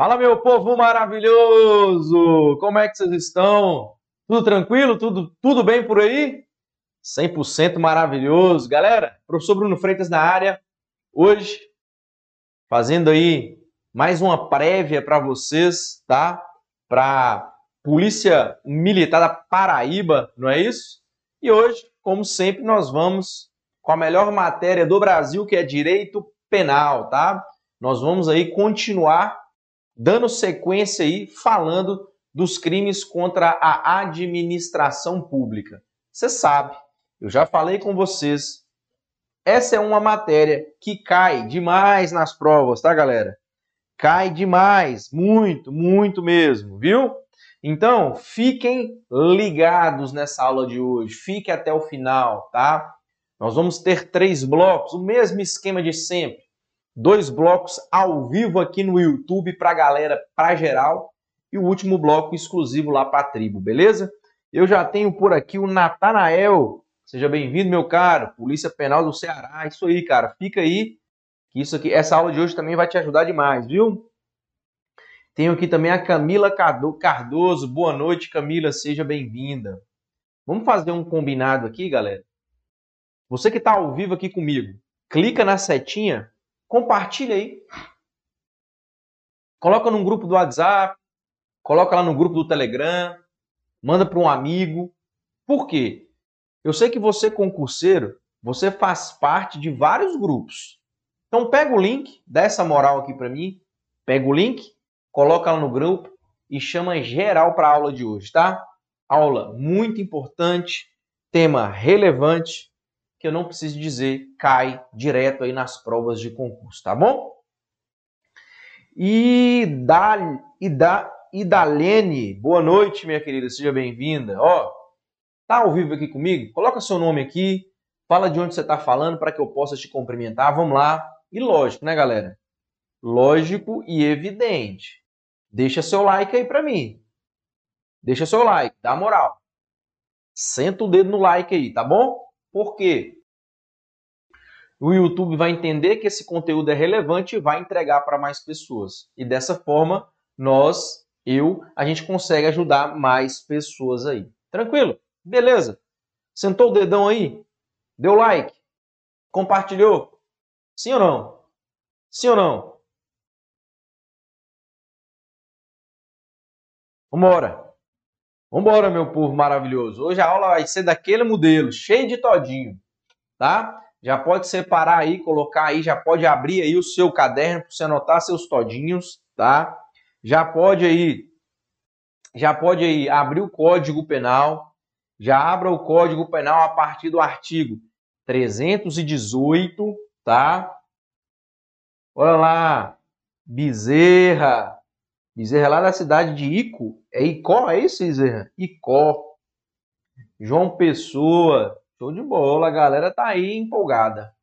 Fala, meu povo maravilhoso! Como é que vocês estão? Tudo tranquilo? Tudo, tudo bem por aí? 100% maravilhoso. Galera, professor Bruno Freitas na área. Hoje, fazendo aí mais uma prévia para vocês, tá? Para Polícia Militar da Paraíba, não é isso? E hoje, como sempre, nós vamos com a melhor matéria do Brasil, que é Direito Penal, tá? Nós vamos aí continuar dando sequência aí falando dos crimes contra a administração pública. Você sabe, eu já falei com vocês, essa é uma matéria que cai demais nas provas, tá, galera? Cai demais, muito, muito mesmo, viu? Então, fiquem ligados nessa aula de hoje, fique até o final, tá? Nós vamos ter três blocos, o mesmo esquema de sempre dois blocos ao vivo aqui no YouTube para a galera, para geral, e o último bloco exclusivo lá para a tribo, beleza? Eu já tenho por aqui o Natanael. Seja bem-vindo, meu caro. Polícia Penal do Ceará. Isso aí, cara. Fica aí. Que isso aqui, essa aula de hoje também vai te ajudar demais, viu? Tenho aqui também a Camila Cardoso. Boa noite, Camila. Seja bem-vinda. Vamos fazer um combinado aqui, galera? Você que está ao vivo aqui comigo, clica na setinha compartilha aí. Coloca num grupo do WhatsApp, coloca lá no grupo do Telegram, manda para um amigo. Por quê? Eu sei que você concurseiro, você faz parte de vários grupos. Então pega o link, dá essa moral aqui para mim, pega o link, coloca lá no grupo e chama geral para a aula de hoje, tá? Aula muito importante, tema relevante que eu não preciso dizer, cai direto aí nas provas de concurso, tá bom? E da e da Idalene, boa noite, minha querida, seja bem-vinda. Ó, tá ao vivo aqui comigo? Coloca seu nome aqui, fala de onde você está falando para que eu possa te cumprimentar. Vamos lá. E lógico, né, galera? Lógico e evidente. Deixa seu like aí para mim. Deixa seu like, dá moral. Senta o dedo no like aí, tá bom? Por quê? O YouTube vai entender que esse conteúdo é relevante e vai entregar para mais pessoas. E dessa forma, nós, eu, a gente consegue ajudar mais pessoas aí. Tranquilo? Beleza? Sentou o dedão aí? Deu like? Compartilhou? Sim ou não? Sim ou não? Vambora! Vambora, meu povo maravilhoso. Hoje a aula vai ser daquele modelo, cheio de todinho, tá? Já pode separar aí, colocar aí, já pode abrir aí o seu caderno para você anotar seus todinhos, tá? Já pode aí, já pode aí abrir o Código Penal, já abra o Código Penal a partir do artigo 318, tá? Olha lá, Bezerra, Bezerra lá da cidade de Ico. É Icó, é isso, Bezerra? Icó. João Pessoa. Show de bola, a galera tá aí empolgada.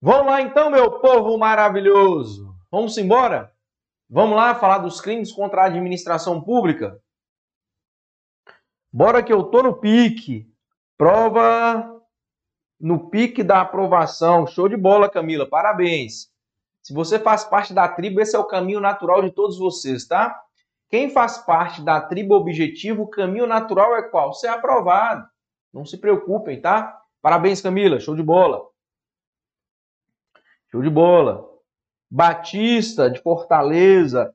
Vamos lá então, meu povo maravilhoso. Vamos embora? Vamos lá falar dos crimes contra a administração pública? Bora que eu tô no pique. Prova no pique da aprovação. Show de bola, Camila. Parabéns. Se você faz parte da tribo, esse é o caminho natural de todos vocês, tá? Quem faz parte da tribo objetivo, o caminho natural é qual? Ser aprovado. Não se preocupem, tá? Parabéns, Camila. Show de bola. Show de bola. Batista, de Fortaleza.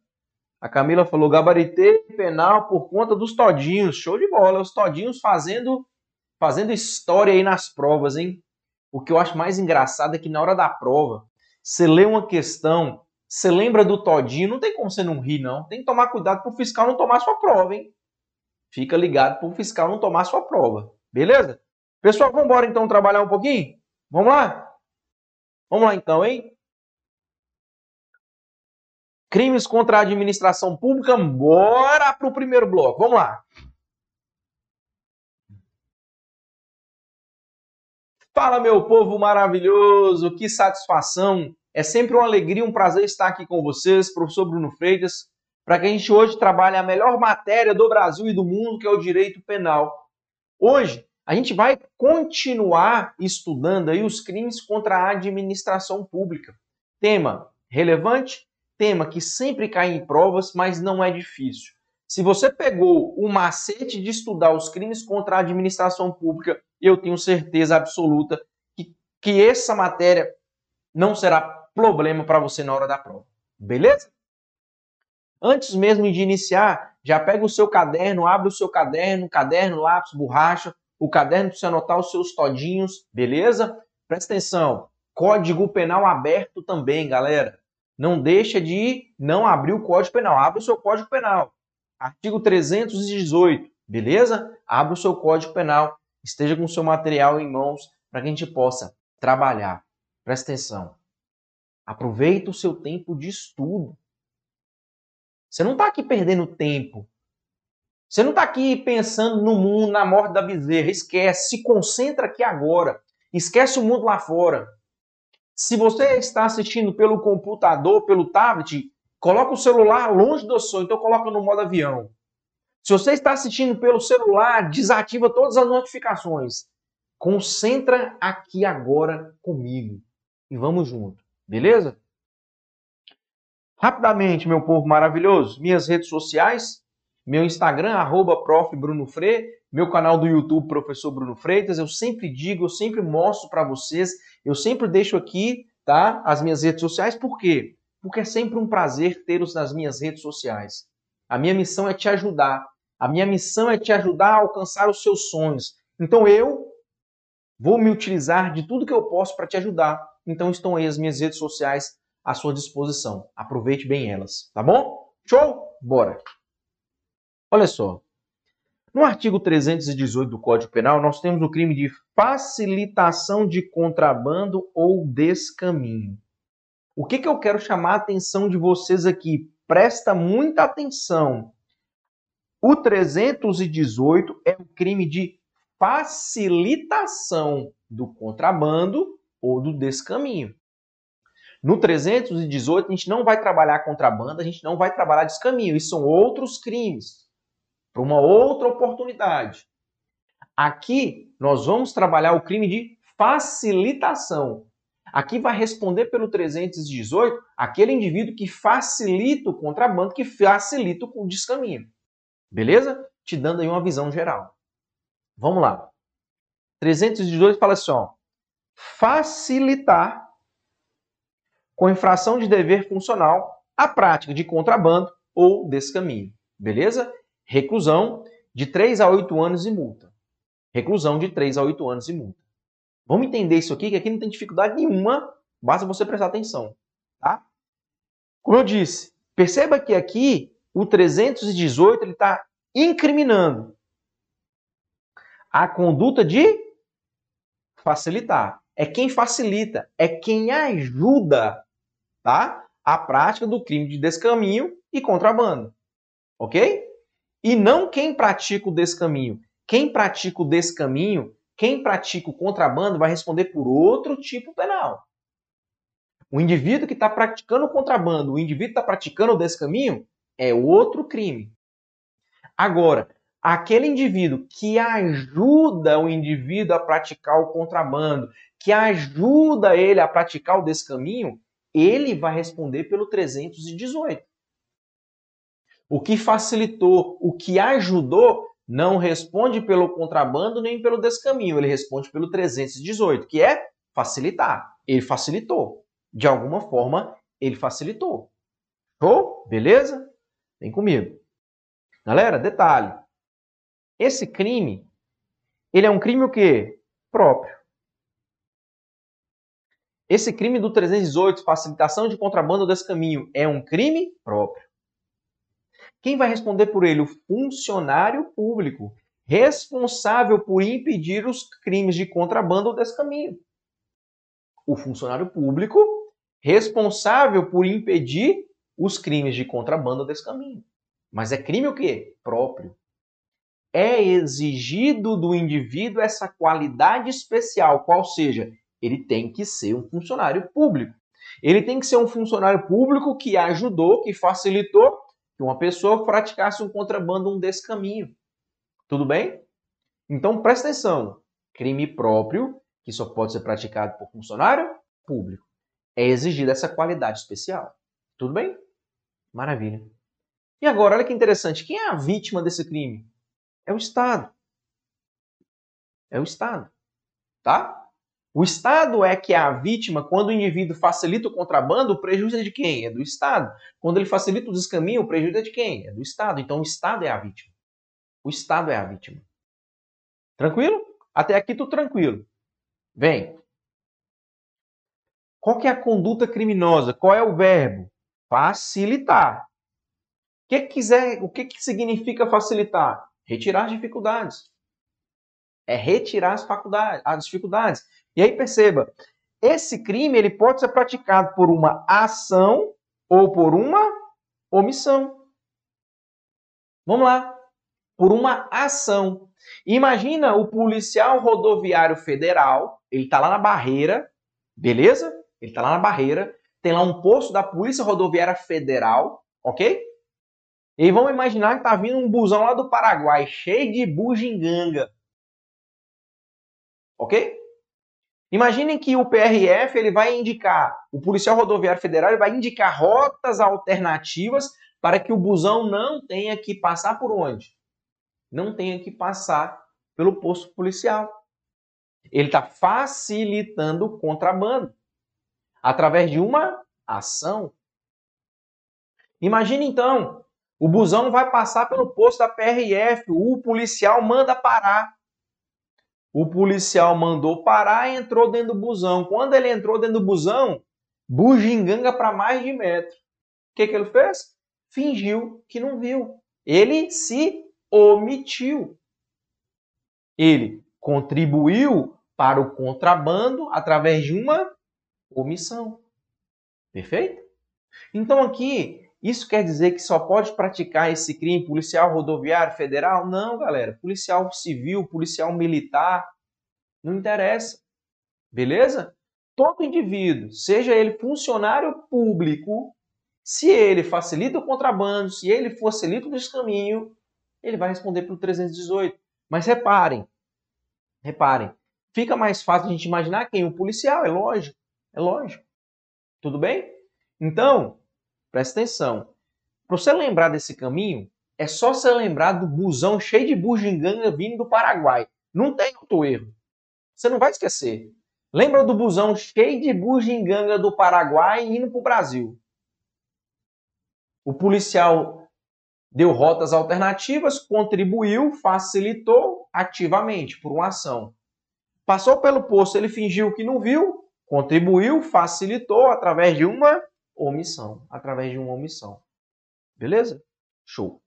A Camila falou, gabaritei penal por conta dos todinhos. Show de bola. Os todinhos fazendo, fazendo história aí nas provas, hein? O que eu acho mais engraçado é que na hora da prova, você lê uma questão, você lembra do todinho, não tem como você não rir, não. Tem que tomar cuidado para o fiscal não tomar sua prova, hein? Fica ligado para o fiscal não tomar sua prova. Beleza? Pessoal, vamos embora então trabalhar um pouquinho? Vamos lá? Vamos lá então, hein? Crimes contra a administração pública, bora para o primeiro bloco. Vamos lá. Fala, meu povo maravilhoso, que satisfação! É sempre uma alegria, um prazer estar aqui com vocês, professor Bruno Freitas, para que a gente hoje trabalhe a melhor matéria do Brasil e do mundo, que é o direito penal. Hoje, a gente vai continuar estudando aí os crimes contra a administração pública. Tema relevante, tema que sempre cai em provas, mas não é difícil. Se você pegou o macete de estudar os crimes contra a administração pública, eu tenho certeza absoluta que, que essa matéria não será problema para você na hora da prova. Beleza? Antes mesmo de iniciar, já pega o seu caderno, abre o seu caderno, caderno, lápis, borracha, o caderno para você anotar os seus todinhos, beleza? Presta atenção, Código Penal aberto também, galera. Não deixa de não abrir o Código Penal, abre o seu Código Penal. Artigo 318, beleza? Abra o seu Código Penal, esteja com o seu material em mãos para que a gente possa trabalhar. Presta atenção. Aproveita o seu tempo de estudo. Você não está aqui perdendo tempo. Você não está aqui pensando no mundo, na morte da bezerra. Esquece, se concentra aqui agora. Esquece o mundo lá fora. Se você está assistindo pelo computador, pelo tablet, Coloca o celular longe do som, então coloca no modo avião. Se você está assistindo pelo celular, desativa todas as notificações. Concentra aqui agora comigo e vamos junto, beleza? Rapidamente, meu povo maravilhoso, minhas redes sociais, meu Instagram, arroba meu canal do YouTube, Professor Bruno Freitas, eu sempre digo, eu sempre mostro para vocês, eu sempre deixo aqui, tá, as minhas redes sociais, por quê? porque é sempre um prazer tê-los nas minhas redes sociais. A minha missão é te ajudar. A minha missão é te ajudar a alcançar os seus sonhos. Então eu vou me utilizar de tudo que eu posso para te ajudar. Então estão aí as minhas redes sociais à sua disposição. Aproveite bem elas, tá bom? Show? Bora! Olha só. No artigo 318 do Código Penal, nós temos o crime de facilitação de contrabando ou descaminho. O que, que eu quero chamar a atenção de vocês aqui? Presta muita atenção. O 318 é o crime de facilitação do contrabando ou do descaminho. No 318, a gente não vai trabalhar contrabando, a gente não vai trabalhar descaminho. Isso são outros crimes, para uma outra oportunidade. Aqui, nós vamos trabalhar o crime de facilitação. Aqui vai responder pelo 318 aquele indivíduo que facilita o contrabando, que facilita o descaminho. Beleza? Te dando aí uma visão geral. Vamos lá. 318 fala assim, ó, facilitar com infração de dever funcional a prática de contrabando ou descaminho. Beleza? Reclusão de 3 a 8 anos e multa. Reclusão de 3 a 8 anos e multa. Vamos entender isso aqui, que aqui não tem dificuldade nenhuma, basta você prestar atenção. Tá? Como eu disse, perceba que aqui o 318 ele está incriminando a conduta de facilitar. É quem facilita, é quem ajuda tá? a prática do crime de descaminho e contrabando. Ok? E não quem pratica o descaminho. Quem pratica o descaminho quem pratica o contrabando vai responder por outro tipo penal. O indivíduo que está praticando o contrabando, o indivíduo que está praticando o descaminho, é outro crime. Agora, aquele indivíduo que ajuda o indivíduo a praticar o contrabando, que ajuda ele a praticar o descaminho, ele vai responder pelo 318. O que facilitou, o que ajudou, não responde pelo contrabando nem pelo descaminho, ele responde pelo 318, que é facilitar. Ele facilitou. De alguma forma, ele facilitou. Show? Beleza? Vem comigo. Galera, detalhe. Esse crime, ele é um crime o quê? Próprio. Esse crime do 318, facilitação de contrabando ou descaminho, é um crime próprio. Quem vai responder por ele? O funcionário público, responsável por impedir os crimes de contrabando ou descaminho. O funcionário público, responsável por impedir os crimes de contrabando ou descaminho. Mas é crime o quê? Próprio. É exigido do indivíduo essa qualidade especial, qual seja, ele tem que ser um funcionário público. Ele tem que ser um funcionário público que ajudou, que facilitou que uma pessoa praticasse um contrabando, um descaminho. Tudo bem? Então presta atenção. Crime próprio, que só pode ser praticado por funcionário público. É exigida essa qualidade especial. Tudo bem? Maravilha. E agora, olha que interessante. Quem é a vítima desse crime? É o Estado. É o Estado. Tá? O Estado é que é a vítima quando o indivíduo facilita o contrabando, o prejuízo é de quem? É do Estado. Quando ele facilita o descaminho, o prejuízo é de quem? É do Estado. Então o Estado é a vítima. O Estado é a vítima. Tranquilo? Até aqui tudo tranquilo. Vem. Qual que é a conduta criminosa? Qual é o verbo? Facilitar. O que, quiser, o que, que significa facilitar? Retirar as dificuldades. É retirar as, faculdades, as dificuldades. E aí perceba, esse crime ele pode ser praticado por uma ação ou por uma omissão. Vamos lá. Por uma ação. Imagina o policial rodoviário federal, ele está lá na barreira, beleza? Ele está lá na barreira, tem lá um posto da Polícia Rodoviária Federal, ok? E vamos imaginar que está vindo um busão lá do Paraguai, cheio de bugiganga. Ok? Imaginem que o PRF ele vai indicar, o policial rodoviário federal vai indicar rotas alternativas para que o busão não tenha que passar por onde? Não tenha que passar pelo posto policial. Ele está facilitando o contrabando através de uma ação. Imagine então, o busão vai passar pelo posto da PRF, o policial manda parar. O policial mandou parar e entrou dentro do busão. Quando ele entrou dentro do busão, bugiganga para mais de metro. O que, que ele fez? Fingiu que não viu. Ele se omitiu. Ele contribuiu para o contrabando através de uma omissão. Perfeito? Então aqui, isso quer dizer que só pode praticar esse crime policial rodoviário federal? Não, galera. Policial civil, policial militar, não interessa. Beleza? Todo indivíduo, seja ele funcionário público, se ele facilita o contrabando, se ele facilita o descaminho, ele vai responder pelo 318. Mas reparem, reparem, fica mais fácil a gente imaginar quem? O policial, é lógico, é lógico. Tudo bem? Então, presta atenção. Para você lembrar desse caminho, é só você lembrar do busão cheio de bugiganga vindo do Paraguai. Não tem outro erro. Você não vai esquecer. Lembra do busão cheio de bugiganga do Paraguai indo para o Brasil? O policial deu rotas alternativas, contribuiu, facilitou ativamente por uma ação. Passou pelo posto, ele fingiu que não viu, contribuiu, facilitou através de uma omissão, através de uma omissão. Beleza? Show.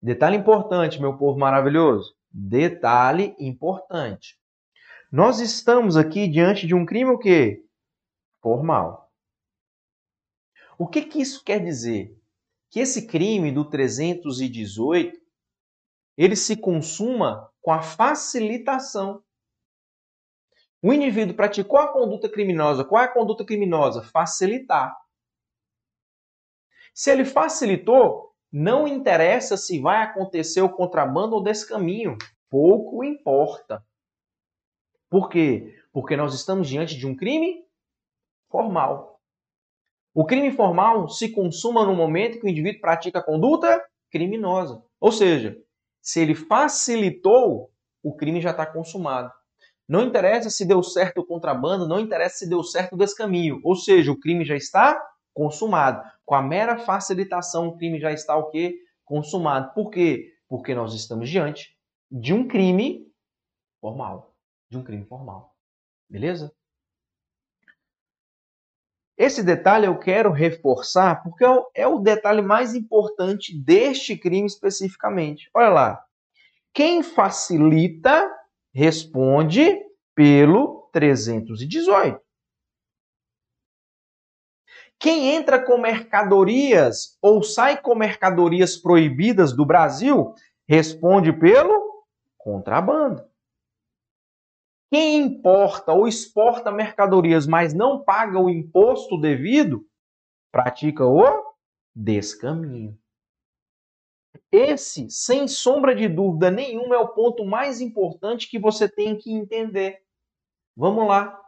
Detalhe importante, meu povo maravilhoso. Detalhe importante. Nós estamos aqui diante de um crime o quê? Formal. O que, que isso quer dizer? Que esse crime do 318 ele se consuma com a facilitação. O indivíduo praticou a conduta criminosa. Qual é a conduta criminosa? Facilitar. Se ele facilitou, não interessa se vai acontecer o contrabando ou descaminho. Pouco importa. Por quê? Porque nós estamos diante de um crime formal. O crime formal se consuma no momento que o indivíduo pratica a conduta criminosa. Ou seja, se ele facilitou, o crime já está consumado. Não interessa se deu certo o contrabando, não interessa se deu certo o descaminho. Ou seja, o crime já está consumado. Com a mera facilitação, o crime já está o quê? Consumado. Por quê? Porque nós estamos diante de um crime formal. De um crime formal. Beleza? Esse detalhe eu quero reforçar porque é o é detalhe mais importante deste crime especificamente. Olha lá. Quem facilita responde pelo 318. Quem entra com mercadorias ou sai com mercadorias proibidas do Brasil responde pelo contrabando. Quem importa ou exporta mercadorias, mas não paga o imposto devido, pratica o descaminho. Esse, sem sombra de dúvida nenhuma, é o ponto mais importante que você tem que entender. Vamos lá,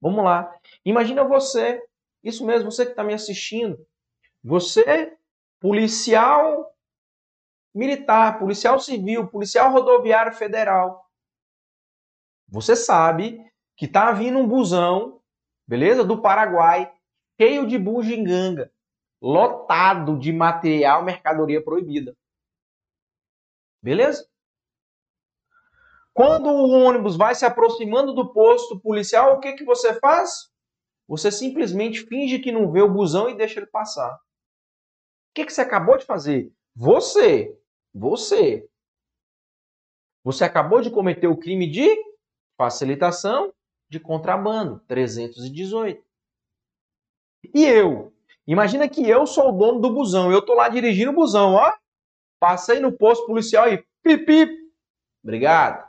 vamos lá. Imagina você isso mesmo, você que está me assistindo. Você, policial militar, policial civil, policial rodoviário federal, você sabe que tá vindo um busão, beleza? Do Paraguai, cheio de bugiganga, lotado de material, mercadoria proibida. Beleza? Quando o ônibus vai se aproximando do posto policial, o que, que você faz? Você simplesmente finge que não vê o busão e deixa ele passar. O que, que você acabou de fazer? Você, você, você acabou de cometer o crime de facilitação de contrabando, 318. E eu? Imagina que eu sou o dono do busão, eu tô lá dirigindo o busão, ó. Passei no posto policial e pipi. Obrigado.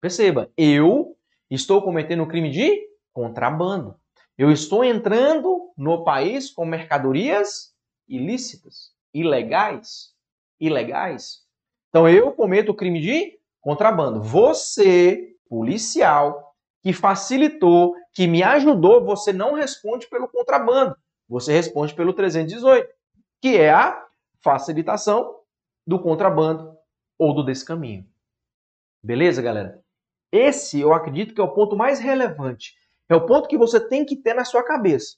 Perceba, eu estou cometendo um crime de contrabando. Eu estou entrando no país com mercadorias ilícitas, ilegais, ilegais. Então eu cometo o crime de contrabando. Você, policial, que facilitou, que me ajudou, você não responde pelo contrabando. Você responde pelo 318, que é a facilitação do contrabando ou do descaminho. Beleza, galera? Esse eu acredito que é o ponto mais relevante. É o ponto que você tem que ter na sua cabeça.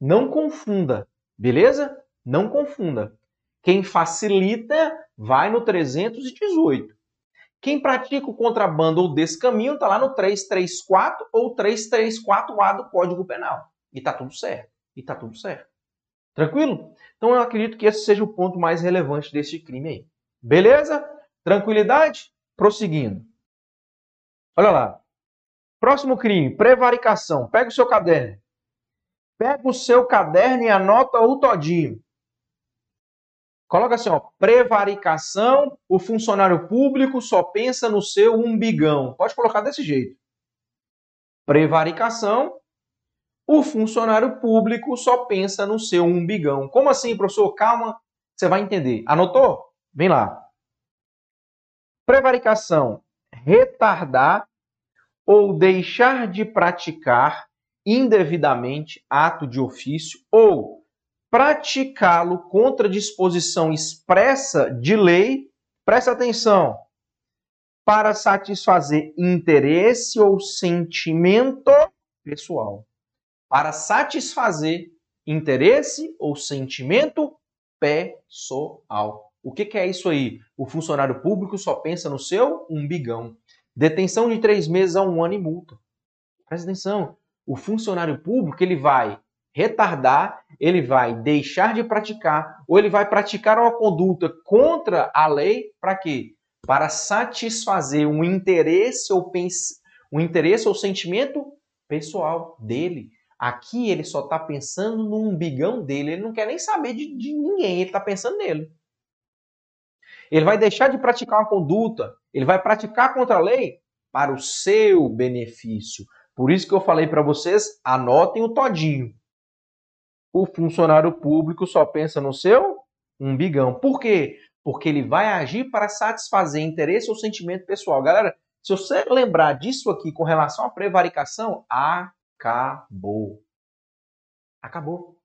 Não confunda, beleza? Não confunda. Quem facilita vai no 318. Quem pratica o contrabando ou descaminho está lá no 334 ou 334A do Código Penal. E está tudo certo. E está tudo certo. Tranquilo? Então eu acredito que esse seja o ponto mais relevante desse crime aí. Beleza? Tranquilidade? Prosseguindo. Olha lá. Próximo crime, prevaricação. Pega o seu caderno. Pega o seu caderno e anota o todinho. Coloca assim, ó, prevaricação, o funcionário público só pensa no seu umbigão. Pode colocar desse jeito. Prevaricação, o funcionário público só pensa no seu umbigão. Como assim, professor? Calma, você vai entender. Anotou? Vem lá. Prevaricação retardar ou deixar de praticar indevidamente ato de ofício ou praticá-lo contra disposição expressa de lei, presta atenção, para satisfazer interesse ou sentimento pessoal. Para satisfazer interesse ou sentimento pessoal. O que, que é isso aí? O funcionário público só pensa no seu umbigão. Detenção de três meses a um ano e multa. Presta atenção. O funcionário público ele vai retardar, ele vai deixar de praticar, ou ele vai praticar uma conduta contra a lei para quê? Para satisfazer um interesse ou pens... um interesse ou sentimento pessoal dele. Aqui ele só está pensando no umbigão dele, ele não quer nem saber de, de ninguém, ele está pensando nele. Ele vai deixar de praticar uma conduta, ele vai praticar contra a lei para o seu benefício. Por isso que eu falei para vocês, anotem o todinho. O funcionário público só pensa no seu umbigão. Por quê? Porque ele vai agir para satisfazer interesse ou sentimento pessoal. Galera, se você lembrar disso aqui com relação à prevaricação, acabou. Acabou.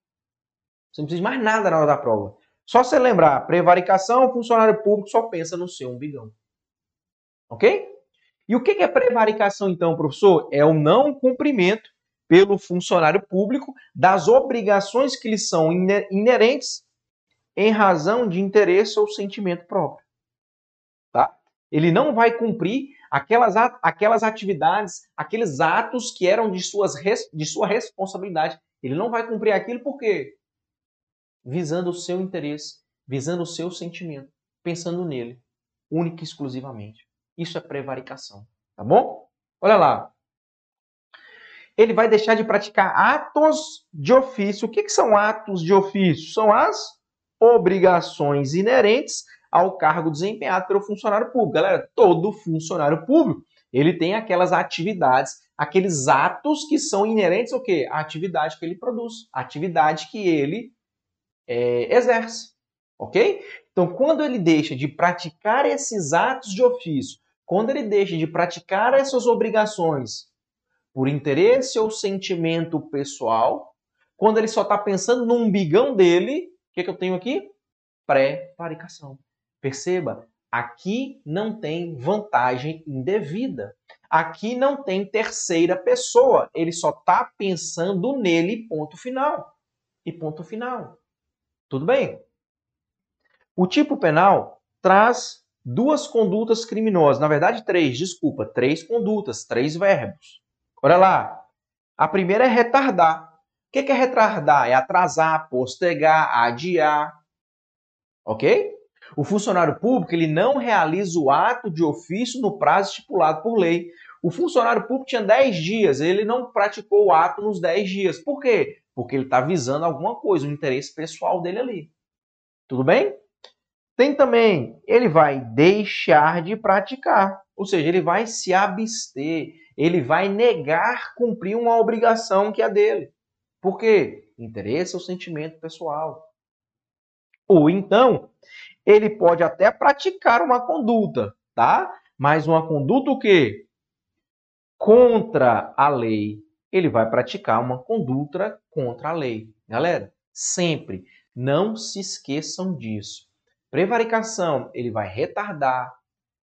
Você não precisa de mais nada na hora da prova. Só você lembrar, prevaricação, o funcionário público só pensa no seu umbigão. Ok? E o que é prevaricação, então, professor? É o não cumprimento pelo funcionário público das obrigações que lhe são inerentes em razão de interesse ou sentimento próprio. Tá? Ele não vai cumprir aquelas, aquelas atividades, aqueles atos que eram de, suas, de sua responsabilidade. Ele não vai cumprir aquilo por quê? visando o seu interesse, visando o seu sentimento, pensando nele, única e exclusivamente. Isso é prevaricação, tá bom? Olha lá. Ele vai deixar de praticar atos de ofício. O que, que são atos de ofício? São as obrigações inerentes ao cargo desempenhado pelo funcionário público. Galera, todo funcionário público, ele tem aquelas atividades, aqueles atos que são inerentes ao quê? A atividade que ele produz, a atividade que ele é, exerce. Ok? Então, quando ele deixa de praticar esses atos de ofício, quando ele deixa de praticar essas obrigações por interesse ou sentimento pessoal, quando ele só está pensando no umbigão dele, o que, que eu tenho aqui? Pré-varicação. Perceba, aqui não tem vantagem indevida. Aqui não tem terceira pessoa. Ele só está pensando nele, ponto final. E ponto final. Tudo bem? O tipo penal traz duas condutas criminosas. Na verdade, três, desculpa. Três condutas, três verbos. Olha lá. A primeira é retardar. O que é retardar? É atrasar, postergar, adiar. Ok? O funcionário público ele não realiza o ato de ofício no prazo estipulado por lei. O funcionário público tinha 10 dias, ele não praticou o ato nos 10 dias. Por quê? Porque ele está visando alguma coisa, um interesse pessoal dele ali. Tudo bem? Tem também, ele vai deixar de praticar, ou seja, ele vai se abster, ele vai negar cumprir uma obrigação que é dele. Por quê? Interesse ou sentimento pessoal. Ou então, ele pode até praticar uma conduta, tá? Mas uma conduta o quê? Contra a lei. Ele vai praticar uma conduta contra a lei. Galera, sempre não se esqueçam disso. Prevaricação, ele vai retardar,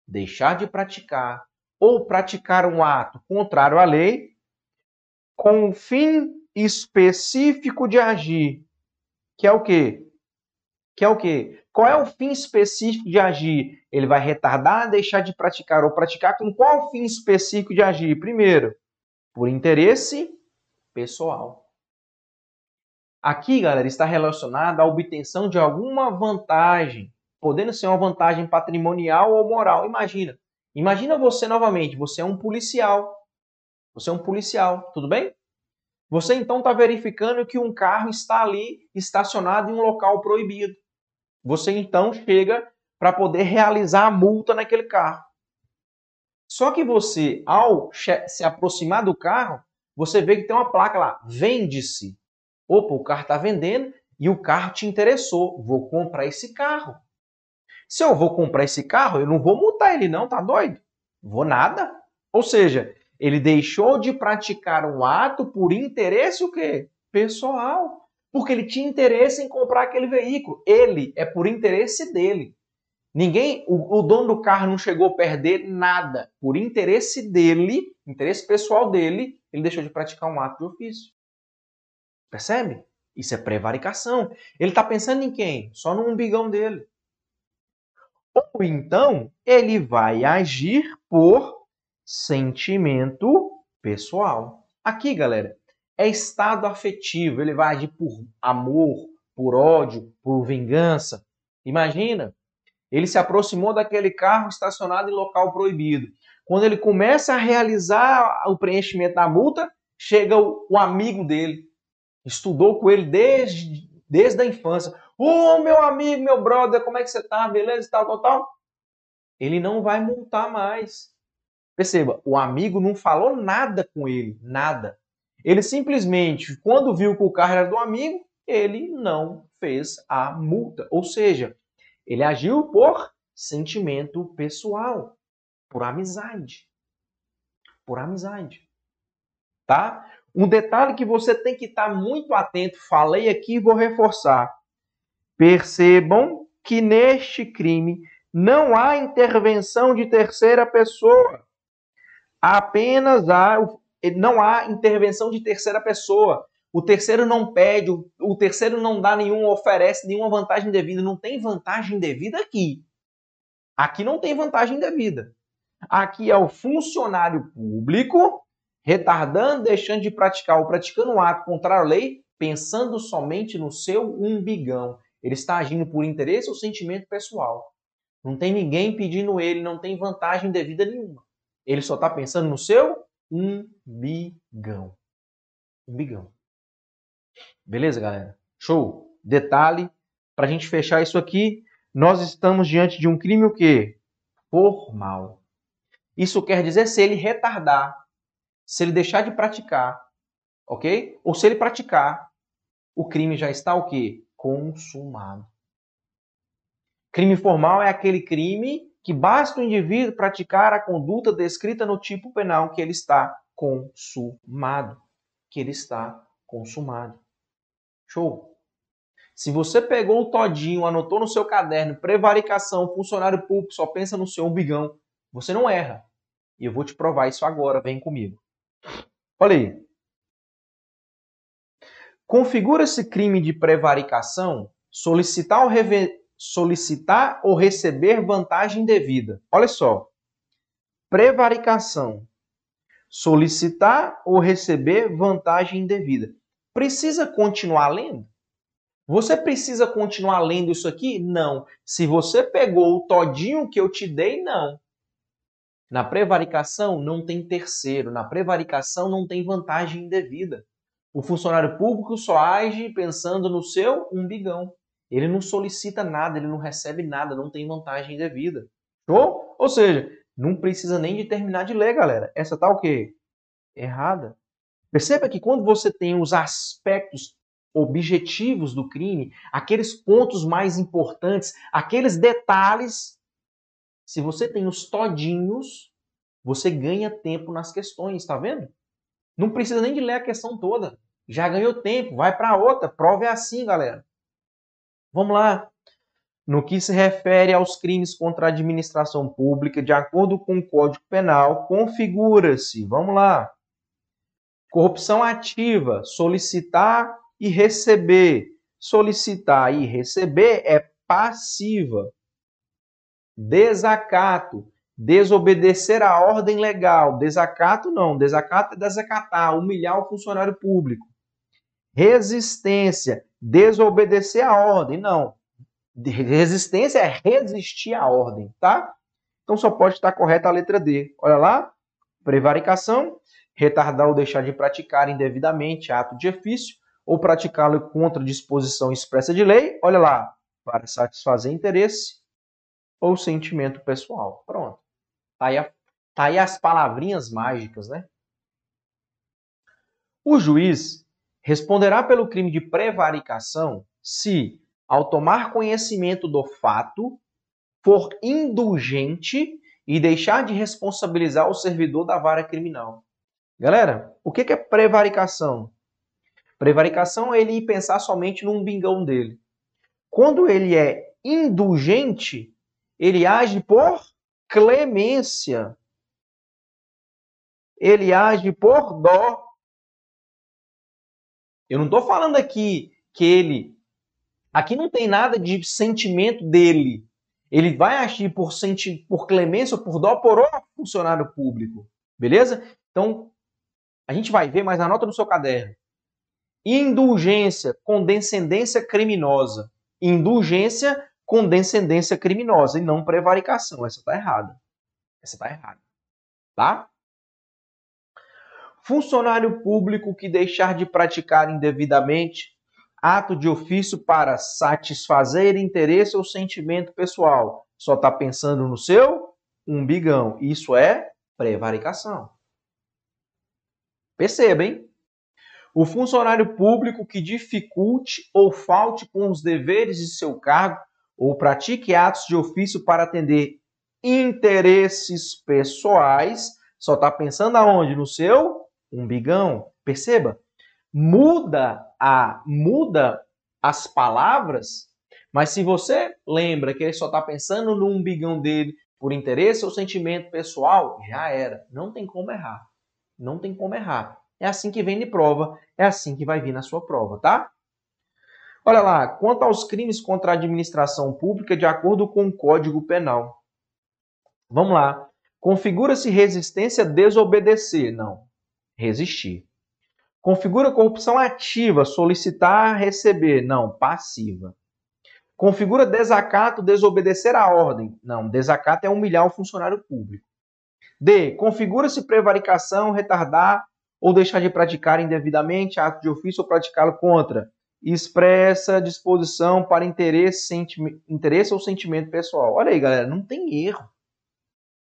deixar de praticar ou praticar um ato contrário à lei com o fim específico de agir, que é o quê? Que é o quê? Qual é o fim específico de agir? Ele vai retardar, deixar de praticar ou praticar com qual fim específico de agir? Primeiro, por interesse pessoal. Aqui, galera, está relacionado à obtenção de alguma vantagem, podendo ser uma vantagem patrimonial ou moral. Imagina. Imagina você novamente, você é um policial. Você é um policial, tudo bem? Você então está verificando que um carro está ali estacionado em um local proibido. Você então chega para poder realizar a multa naquele carro. Só que você, ao se aproximar do carro, você vê que tem uma placa lá, vende-se. Opa, o carro está vendendo e o carro te interessou. Vou comprar esse carro. Se eu vou comprar esse carro, eu não vou multar ele, não, tá doido? Vou nada. Ou seja, ele deixou de praticar um ato por interesse o quê? Pessoal porque ele tinha interesse em comprar aquele veículo. Ele é por interesse dele. Ninguém, o, o, dono do carro não chegou a perder nada. Por interesse dele, interesse pessoal dele, ele deixou de praticar um ato de ofício. Percebe? Isso é prevaricação. Ele está pensando em quem? Só no umbigão dele. Ou então, ele vai agir por sentimento pessoal. Aqui, galera, é estado afetivo, ele vai agir por amor, por ódio, por vingança. Imagina, ele se aproximou daquele carro estacionado em local proibido. Quando ele começa a realizar o preenchimento da multa, chega o, o amigo dele, estudou com ele desde, desde a infância. Ô, oh, meu amigo, meu brother, como é que você tá? Beleza? Tal, tal, tal. Ele não vai multar mais. Perceba, o amigo não falou nada com ele, nada. Ele simplesmente, quando viu que o carro era do amigo, ele não fez a multa. Ou seja, ele agiu por sentimento pessoal, por amizade. Por amizade. Tá? Um detalhe que você tem que estar muito atento, falei aqui e vou reforçar. Percebam que neste crime não há intervenção de terceira pessoa. Apenas há não há intervenção de terceira pessoa. O terceiro não pede, o, terceiro não dá nenhum, oferece nenhuma vantagem devida. Não tem vantagem devida aqui. Aqui não tem vantagem devida. Aqui é o funcionário público retardando, deixando de praticar ou praticando um ato contrário à lei, pensando somente no seu umbigão. Ele está agindo por interesse ou sentimento pessoal. Não tem ninguém pedindo ele, não tem vantagem devida nenhuma. Ele só está pensando no seu um bigão. Um bigão. Beleza, galera? Show. Detalhe, para a gente fechar isso aqui, nós estamos diante de um crime o quê? Formal. Isso quer dizer se ele retardar, se ele deixar de praticar, ok? Ou se ele praticar, o crime já está o quê? Consumado. Crime formal é aquele crime que basta o indivíduo praticar a conduta descrita no tipo penal que ele está consumado, que ele está consumado. Show? Se você pegou o todinho, anotou no seu caderno, prevaricação, funcionário público, só pensa no seu umbigão, você não erra. E eu vou te provar isso agora, vem comigo. Olha aí. Configura-se crime de prevaricação solicitar ou, reve... solicitar ou receber vantagem devida. Olha só. Prevaricação. Solicitar ou receber vantagem indevida. Precisa continuar lendo? Você precisa continuar lendo isso aqui? Não. Se você pegou o todinho que eu te dei, não. Na prevaricação não tem terceiro, na prevaricação não tem vantagem indevida. O funcionário público só age pensando no seu umbigão. Ele não solicita nada, ele não recebe nada, não tem vantagem indevida. Show? Ou seja, não precisa nem de terminar de ler, galera. Essa tá o quê? Errada. Perceba que quando você tem os aspectos objetivos do crime, aqueles pontos mais importantes, aqueles detalhes, se você tem os todinhos, você ganha tempo nas questões, tá vendo? Não precisa nem de ler a questão toda. Já ganhou tempo, vai para outra. Prova é assim, galera. Vamos lá. No que se refere aos crimes contra a administração pública, de acordo com o Código Penal, configura-se, vamos lá, corrupção ativa, solicitar e receber. Solicitar e receber é passiva. Desacato, desobedecer a ordem legal. Desacato não, desacato é desacatar, humilhar o funcionário público. Resistência, desobedecer a ordem, não. Resistência é resistir à ordem, tá? Então só pode estar correta a letra D. Olha lá, prevaricação, retardar ou deixar de praticar indevidamente ato de ofício, ou praticá-lo contra disposição expressa de lei, olha lá, para satisfazer interesse ou sentimento pessoal. Pronto. Tá aí, a, tá aí as palavrinhas mágicas, né? O juiz responderá pelo crime de prevaricação se, ao tomar conhecimento do fato, for indulgente e deixar de responsabilizar o servidor da vara criminal. Galera, o que é prevaricação? Prevaricação é ele pensar somente no umbigão dele. Quando ele é indulgente, ele age por clemência. Ele age por dó. Eu não estou falando aqui que ele. Aqui não tem nada de sentimento dele. Ele vai agir por, senti, por clemência ou por dó por o funcionário público. Beleza? Então, a gente vai ver, mas anota no seu caderno indulgência com descendência criminosa. Indulgência com descendência criminosa e não prevaricação. Essa está errada. Essa está errada. Tá? Funcionário público que deixar de praticar indevidamente ato de ofício para satisfazer interesse ou sentimento pessoal. Só está pensando no seu umbigão. Isso é prevaricação. Perceba, hein? O funcionário público que dificulte ou falte com os deveres de seu cargo ou pratique atos de ofício para atender interesses pessoais, só está pensando aonde? No seu umbigão. Perceba? Muda a muda as palavras, mas se você lembra que ele só está pensando no umbigão dele por interesse ou sentimento pessoal, já era. Não tem como errar. Não tem como errar. É assim que vem de prova, é assim que vai vir na sua prova, tá? Olha lá, quanto aos crimes contra a administração pública, de acordo com o Código Penal. Vamos lá. Configura-se resistência desobedecer? Não. Resistir. Configura corrupção ativa, solicitar, receber? Não. Passiva. Configura desacato, desobedecer a ordem? Não. Desacato é humilhar o funcionário público. D. Configura-se prevaricação, retardar, ou deixar de praticar indevidamente ato de ofício ou praticá-lo contra expressa disposição para interesse, interesse ou sentimento pessoal. Olha aí, galera, não tem erro.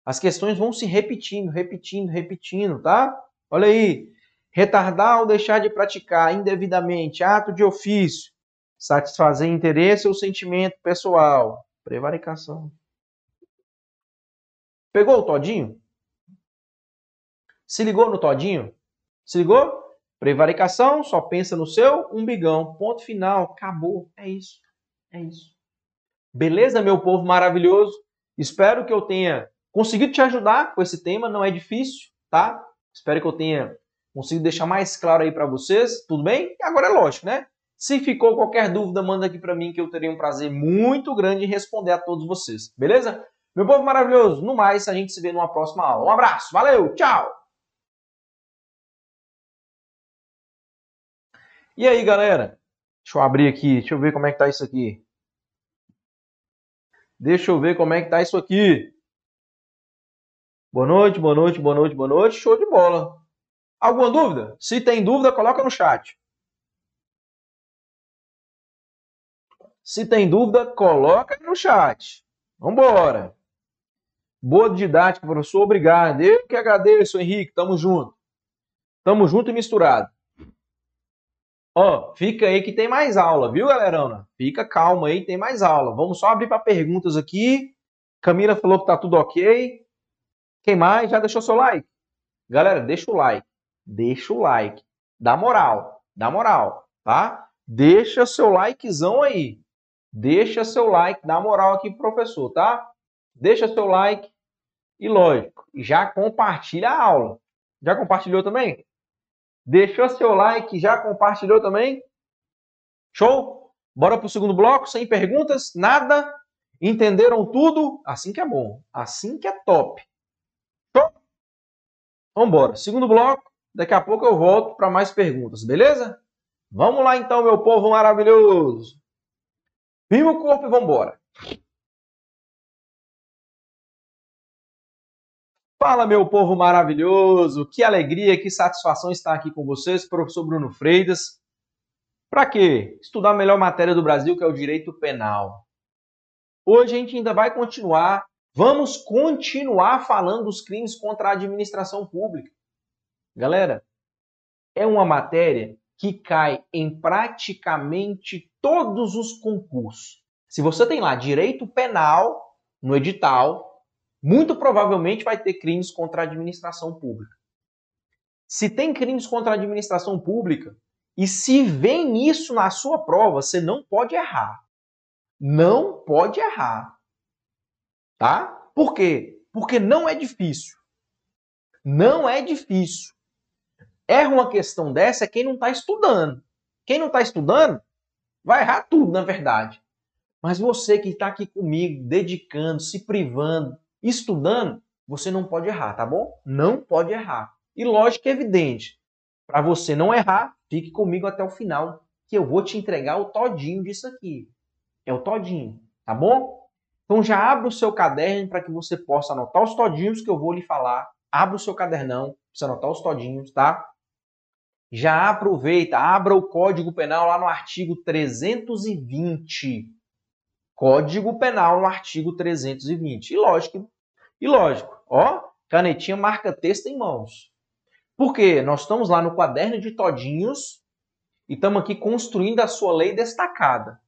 As questões vão se repetindo, repetindo, repetindo, tá? Olha aí. Retardar ou deixar de praticar indevidamente ato de ofício, satisfazer interesse ou sentimento pessoal. Prevaricação. Pegou o todinho? Se ligou no todinho? Se ligou? Prevaricação só pensa no seu umbigão. Ponto final. Acabou. É isso. É isso. Beleza, meu povo maravilhoso? Espero que eu tenha conseguido te ajudar com esse tema. Não é difícil, tá? Espero que eu tenha conseguido deixar mais claro aí para vocês. Tudo bem? Agora é lógico, né? Se ficou qualquer dúvida, manda aqui para mim que eu teria um prazer muito grande em responder a todos vocês. Beleza? Meu povo maravilhoso, no mais, a gente se vê numa próxima aula. Um abraço, valeu, tchau! E aí, galera? Deixa eu abrir aqui, deixa eu ver como é que tá isso aqui. Deixa eu ver como é que tá isso aqui. Boa noite, boa noite, boa noite, boa noite. Show de bola. Alguma dúvida? Se tem dúvida, coloca no chat. Se tem dúvida, coloca no chat. Vambora. Boa didática, professor. Obrigado. Eu que agradeço, Henrique. Tamo junto. Tamo junto e misturado. Ó, fica aí que tem mais aula, viu, galerona? Fica calma aí, tem mais aula. Vamos só abrir para perguntas aqui. Camila falou que tá tudo ok. Quem mais? Já deixou seu like? Galera, deixa o like. Deixa o like. Dá moral. Dá moral, tá? Deixa seu likezão aí. Deixa seu like, dá moral aqui pro professor, tá? Deixa seu like e, lógico, já compartilha a aula. Já compartilhou também? Deixou seu like, já compartilhou também? Show? Bora pro segundo bloco, sem perguntas, nada? Entenderam tudo? Assim que é bom, assim que é top. Show? Vambora. Segundo bloco, daqui a pouco eu volto para mais perguntas, beleza? Vamos lá então, meu povo maravilhoso. Firma o corpo e vambora. Fala, meu povo maravilhoso! Que alegria, que satisfação estar aqui com vocês, professor Bruno Freitas. Para quê? Estudar a melhor matéria do Brasil, que é o direito penal. Hoje a gente ainda vai continuar, vamos continuar falando dos crimes contra a administração pública. Galera, é uma matéria que cai em praticamente todos os concursos. Se você tem lá direito penal no edital, muito provavelmente vai ter crimes contra a administração pública. Se tem crimes contra a administração pública e se vem isso na sua prova, você não pode errar. Não pode errar. Tá? Por quê? Porque não é difícil. Não é difícil. Erra uma questão dessa é quem não está estudando. Quem não está estudando vai errar tudo, na verdade. Mas você que está aqui comigo, dedicando, se privando, estudando, você não pode errar, tá bom? Não pode errar. E lógico é evidente. Para você não errar, fique comigo até o final, que eu vou te entregar o todinho disso aqui. É o todinho, tá bom? Então já abra o seu caderno para que você possa anotar os todinhos que eu vou lhe falar. Abra o seu cadernão você anotar os todinhos, tá? Já aproveita, abra o Código Penal lá no artigo 320. Código Penal no artigo 320. E lógico, e lógico, ó, canetinha marca texto em mãos. Porque nós estamos lá no caderno de todinhos e estamos aqui construindo a sua lei destacada.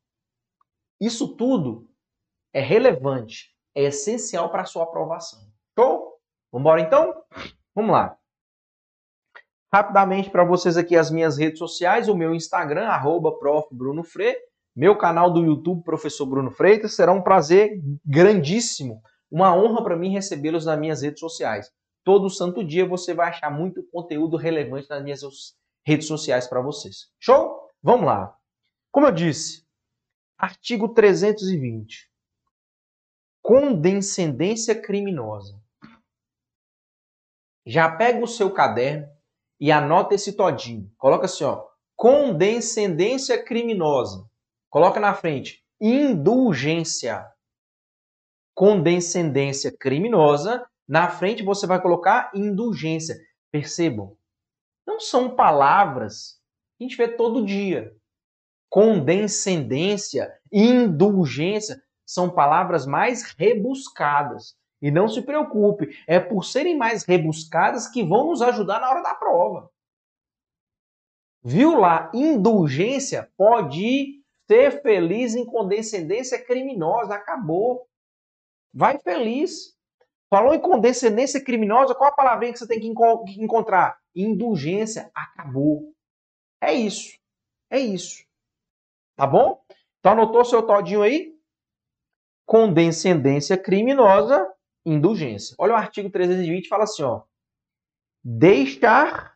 Isso tudo é relevante, é essencial para a sua aprovação. Show? Vamos embora então? Vamos lá. Rapidamente para vocês aqui as minhas redes sociais, o meu Instagram, arroba meu canal do YouTube, Professor Bruno Freitas. Será um prazer grandíssimo uma honra para mim recebê-los nas minhas redes sociais. Todo santo dia você vai achar muito conteúdo relevante nas minhas redes sociais para vocês. Show? Vamos lá. Como eu disse, artigo 320. Condescendência criminosa. Já pega o seu caderno e anota esse todinho. Coloca assim, ó. Condescendência criminosa. Coloca na frente. Indulgência condescendência criminosa, na frente você vai colocar indulgência. Percebam, não são palavras que a gente vê todo dia. Condescendência, indulgência são palavras mais rebuscadas. E não se preocupe, é por serem mais rebuscadas que vão nos ajudar na hora da prova. Viu lá? Indulgência pode ser feliz em condescendência criminosa. Acabou. Vai feliz. Falou em condescendência criminosa, qual a palavrinha que você tem que encontrar? Indulgência. Acabou. É isso. É isso. Tá bom? Então anotou seu todinho aí? Condescendência criminosa, indulgência. Olha o artigo 320, fala assim, ó. Deixar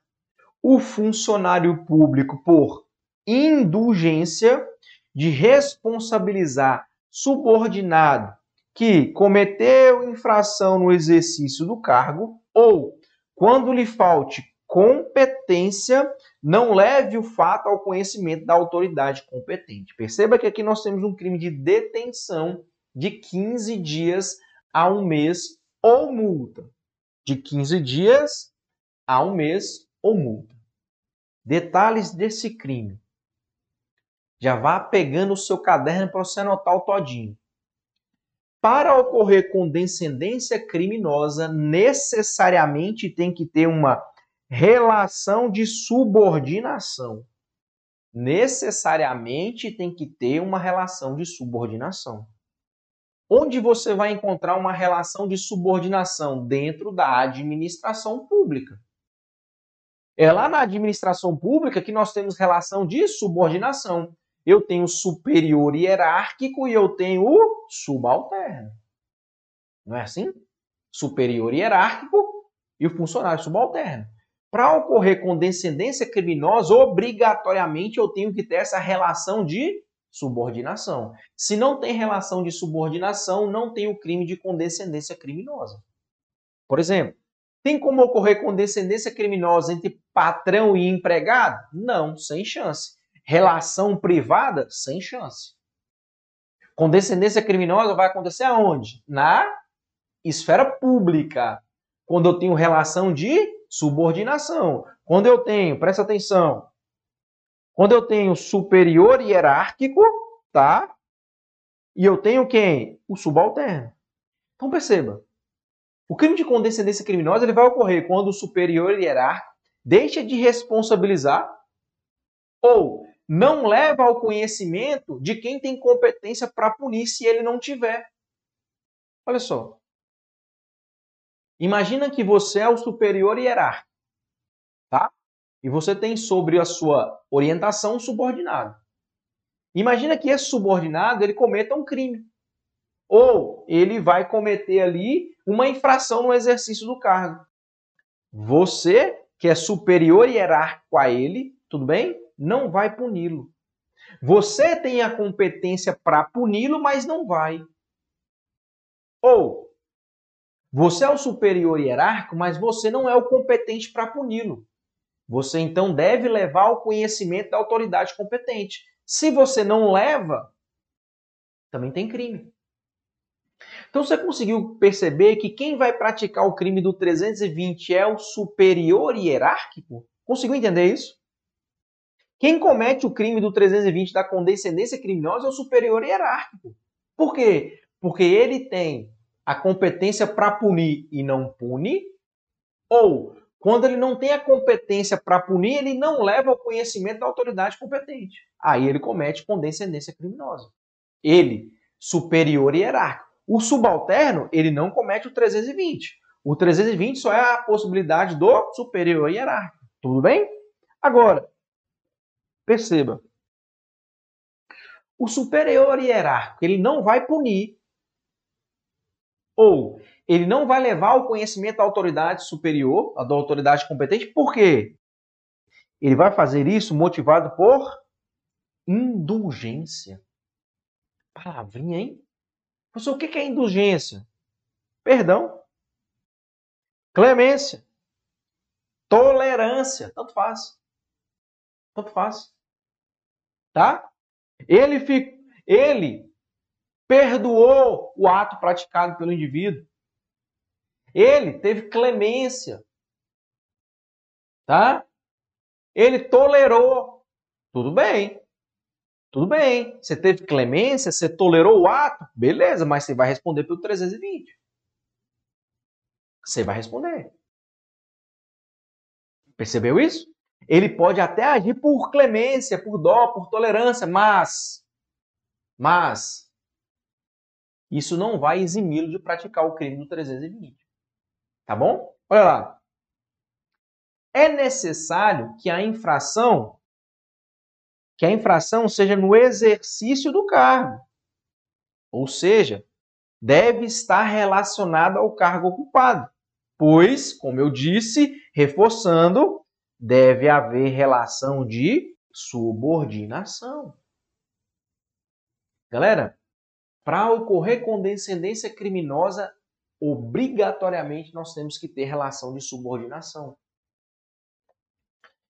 o funcionário público por indulgência de responsabilizar subordinado que cometeu infração no exercício do cargo ou quando lhe falte competência, não leve o fato ao conhecimento da autoridade competente. Perceba que aqui nós temos um crime de detenção de 15 dias a um mês ou multa. De 15 dias a um mês ou multa. Detalhes desse crime. Já vá pegando o seu caderno para você anotar o todinho. Para ocorrer com descendência criminosa, necessariamente tem que ter uma relação de subordinação. Necessariamente tem que ter uma relação de subordinação. Onde você vai encontrar uma relação de subordinação? Dentro da administração pública. É lá na administração pública que nós temos relação de subordinação. Eu tenho superior hierárquico e eu tenho o subalterno. Não é assim? Superior hierárquico e o funcionário subalterno. Para ocorrer com descendência criminosa, obrigatoriamente eu tenho que ter essa relação de subordinação. Se não tem relação de subordinação, não tem o crime de condescendência criminosa. Por exemplo, tem como ocorrer condescendência criminosa entre patrão e empregado? Não, sem chance. Relação privada? Sem chance. Condescendência criminosa vai acontecer aonde? Na esfera pública. Quando eu tenho relação de subordinação. Quando eu tenho, presta atenção, quando eu tenho superior hierárquico, tá? E eu tenho quem? O subalterno. Então perceba, o crime de condescendência criminosa ele vai ocorrer quando o superior hierárquico deixa de responsabilizar ou não leva ao conhecimento de quem tem competência para punir se ele não tiver. Olha só, Imagina que você é o superior hierárquico? E você tem sobre a sua orientação um subordinado. Imagina que esse subordinado ele cometa um crime. Ou ele vai cometer ali uma infração no exercício do cargo. Você, que é superior hierárquico a ele, tudo bem? Não vai puni-lo. Você tem a competência para puni-lo, mas não vai. Ou você é o superior hierárquico, mas você não é o competente para puni-lo. Você então deve levar ao conhecimento da autoridade competente. Se você não leva, também tem crime. Então você conseguiu perceber que quem vai praticar o crime do 320 é o superior hierárquico? Conseguiu entender isso? Quem comete o crime do 320 da condescendência criminosa é o superior hierárquico. Por quê? Porque ele tem a competência para punir e não pune, ou quando ele não tem a competência para punir, ele não leva ao conhecimento da autoridade competente. Aí ele comete condescendência criminosa. Ele, superior e hierárquico. O subalterno, ele não comete o 320. O 320 só é a possibilidade do superior e hierárquico. Tudo bem? Agora, perceba. O superior hierárquico, ele não vai punir ou ele não vai levar o conhecimento da autoridade superior, da autoridade competente, por quê? Ele vai fazer isso motivado por indulgência. Palavrinha, hein? Professor, o que é indulgência? Perdão. Clemência. Tolerância. Tanto faz. Tanto faz. Tá? Ele, fica, ele perdoou o ato praticado pelo indivíduo. Ele teve clemência. Tá? Ele tolerou. Tudo bem. Tudo bem. Você teve clemência, você tolerou o ato, beleza, mas você vai responder pelo 320. Você vai responder. Percebeu isso? Ele pode até agir por clemência, por dó, por tolerância, mas mas isso não vai eximi-lo de praticar o crime do 320. Tá bom? Olha lá. É necessário que a infração que a infração seja no exercício do cargo. Ou seja, deve estar relacionada ao cargo ocupado. Pois, como eu disse, reforçando, deve haver relação de subordinação. Galera, para ocorrer condescendência criminosa, obrigatoriamente nós temos que ter relação de subordinação.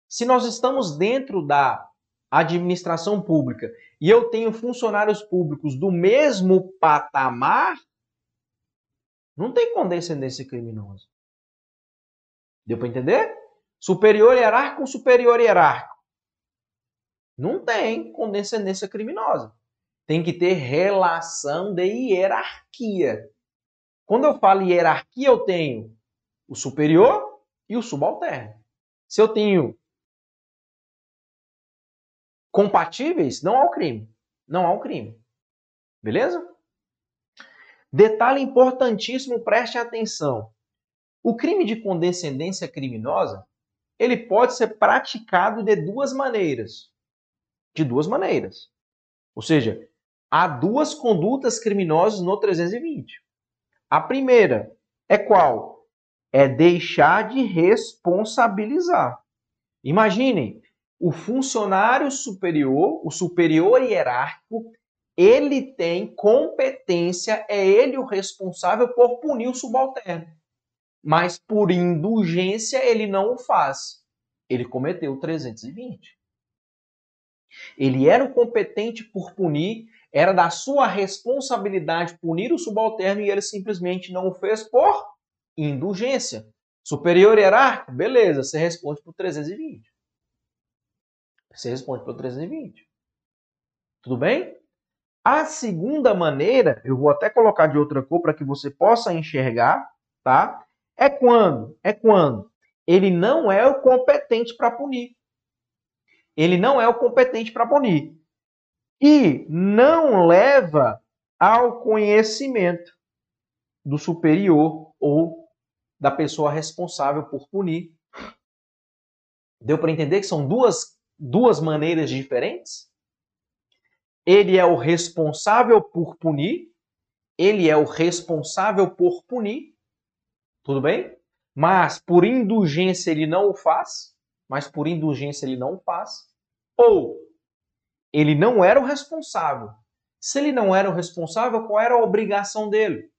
Se nós estamos dentro da administração pública e eu tenho funcionários públicos do mesmo patamar, não tem condescendência criminosa. Deu para entender? Superior hierárquico com superior hierárquico. Não tem condescendência criminosa. Tem que ter relação de hierarquia. Quando eu falo hierarquia, eu tenho o superior e o subalterno. Se eu tenho compatíveis, não há o crime. Não há o crime. Beleza? Detalhe importantíssimo, preste atenção. O crime de condescendência criminosa, ele pode ser praticado de duas maneiras. De duas maneiras. Ou seja, há duas condutas criminosas no 320. A primeira é qual? É deixar de responsabilizar. Imaginem, o funcionário superior, o superior hierárquico, ele tem competência, é ele o responsável por punir o subalterno. Mas por indulgência ele não o faz. Ele cometeu o 320. Ele era o competente por punir, era da sua responsabilidade punir o subalterno e ele simplesmente não o fez por indulgência. Superior hierárquico, beleza, você responde por 320. Você responde por 320. Tudo bem? A segunda maneira, eu vou até colocar de outra cor para que você possa enxergar, tá? É quando? É quando ele não é o competente para punir. Ele não é o competente para punir e não leva ao conhecimento do superior ou da pessoa responsável por punir. Deu para entender que são duas, duas maneiras diferentes? Ele é o responsável por punir, ele é o responsável por punir, tudo bem? Mas por indulgência ele não o faz, mas por indulgência ele não o faz. Ou ele não era o responsável. Se ele não era o responsável, qual era a obrigação dele?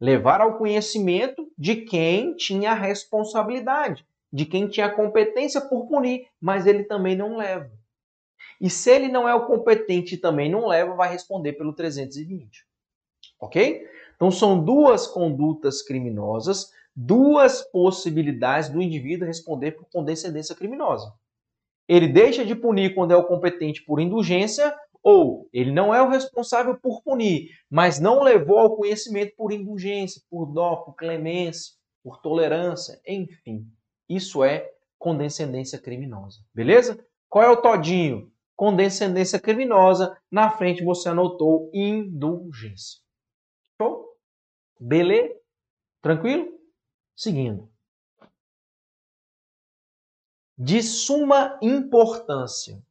Levar ao conhecimento de quem tinha a responsabilidade, de quem tinha a competência por punir, mas ele também não leva. E se ele não é o competente e também não leva, vai responder pelo 320. Ok? Então são duas condutas criminosas, duas possibilidades do indivíduo responder por condescendência criminosa ele deixa de punir quando é o competente por indulgência, ou ele não é o responsável por punir, mas não levou ao conhecimento por indulgência, por dó, por clemência, por tolerância, enfim. Isso é condescendência criminosa. Beleza? Qual é o todinho? Condescendência criminosa. Na frente você anotou indulgência. Show? Beleza? Tranquilo? Seguindo de suma importância.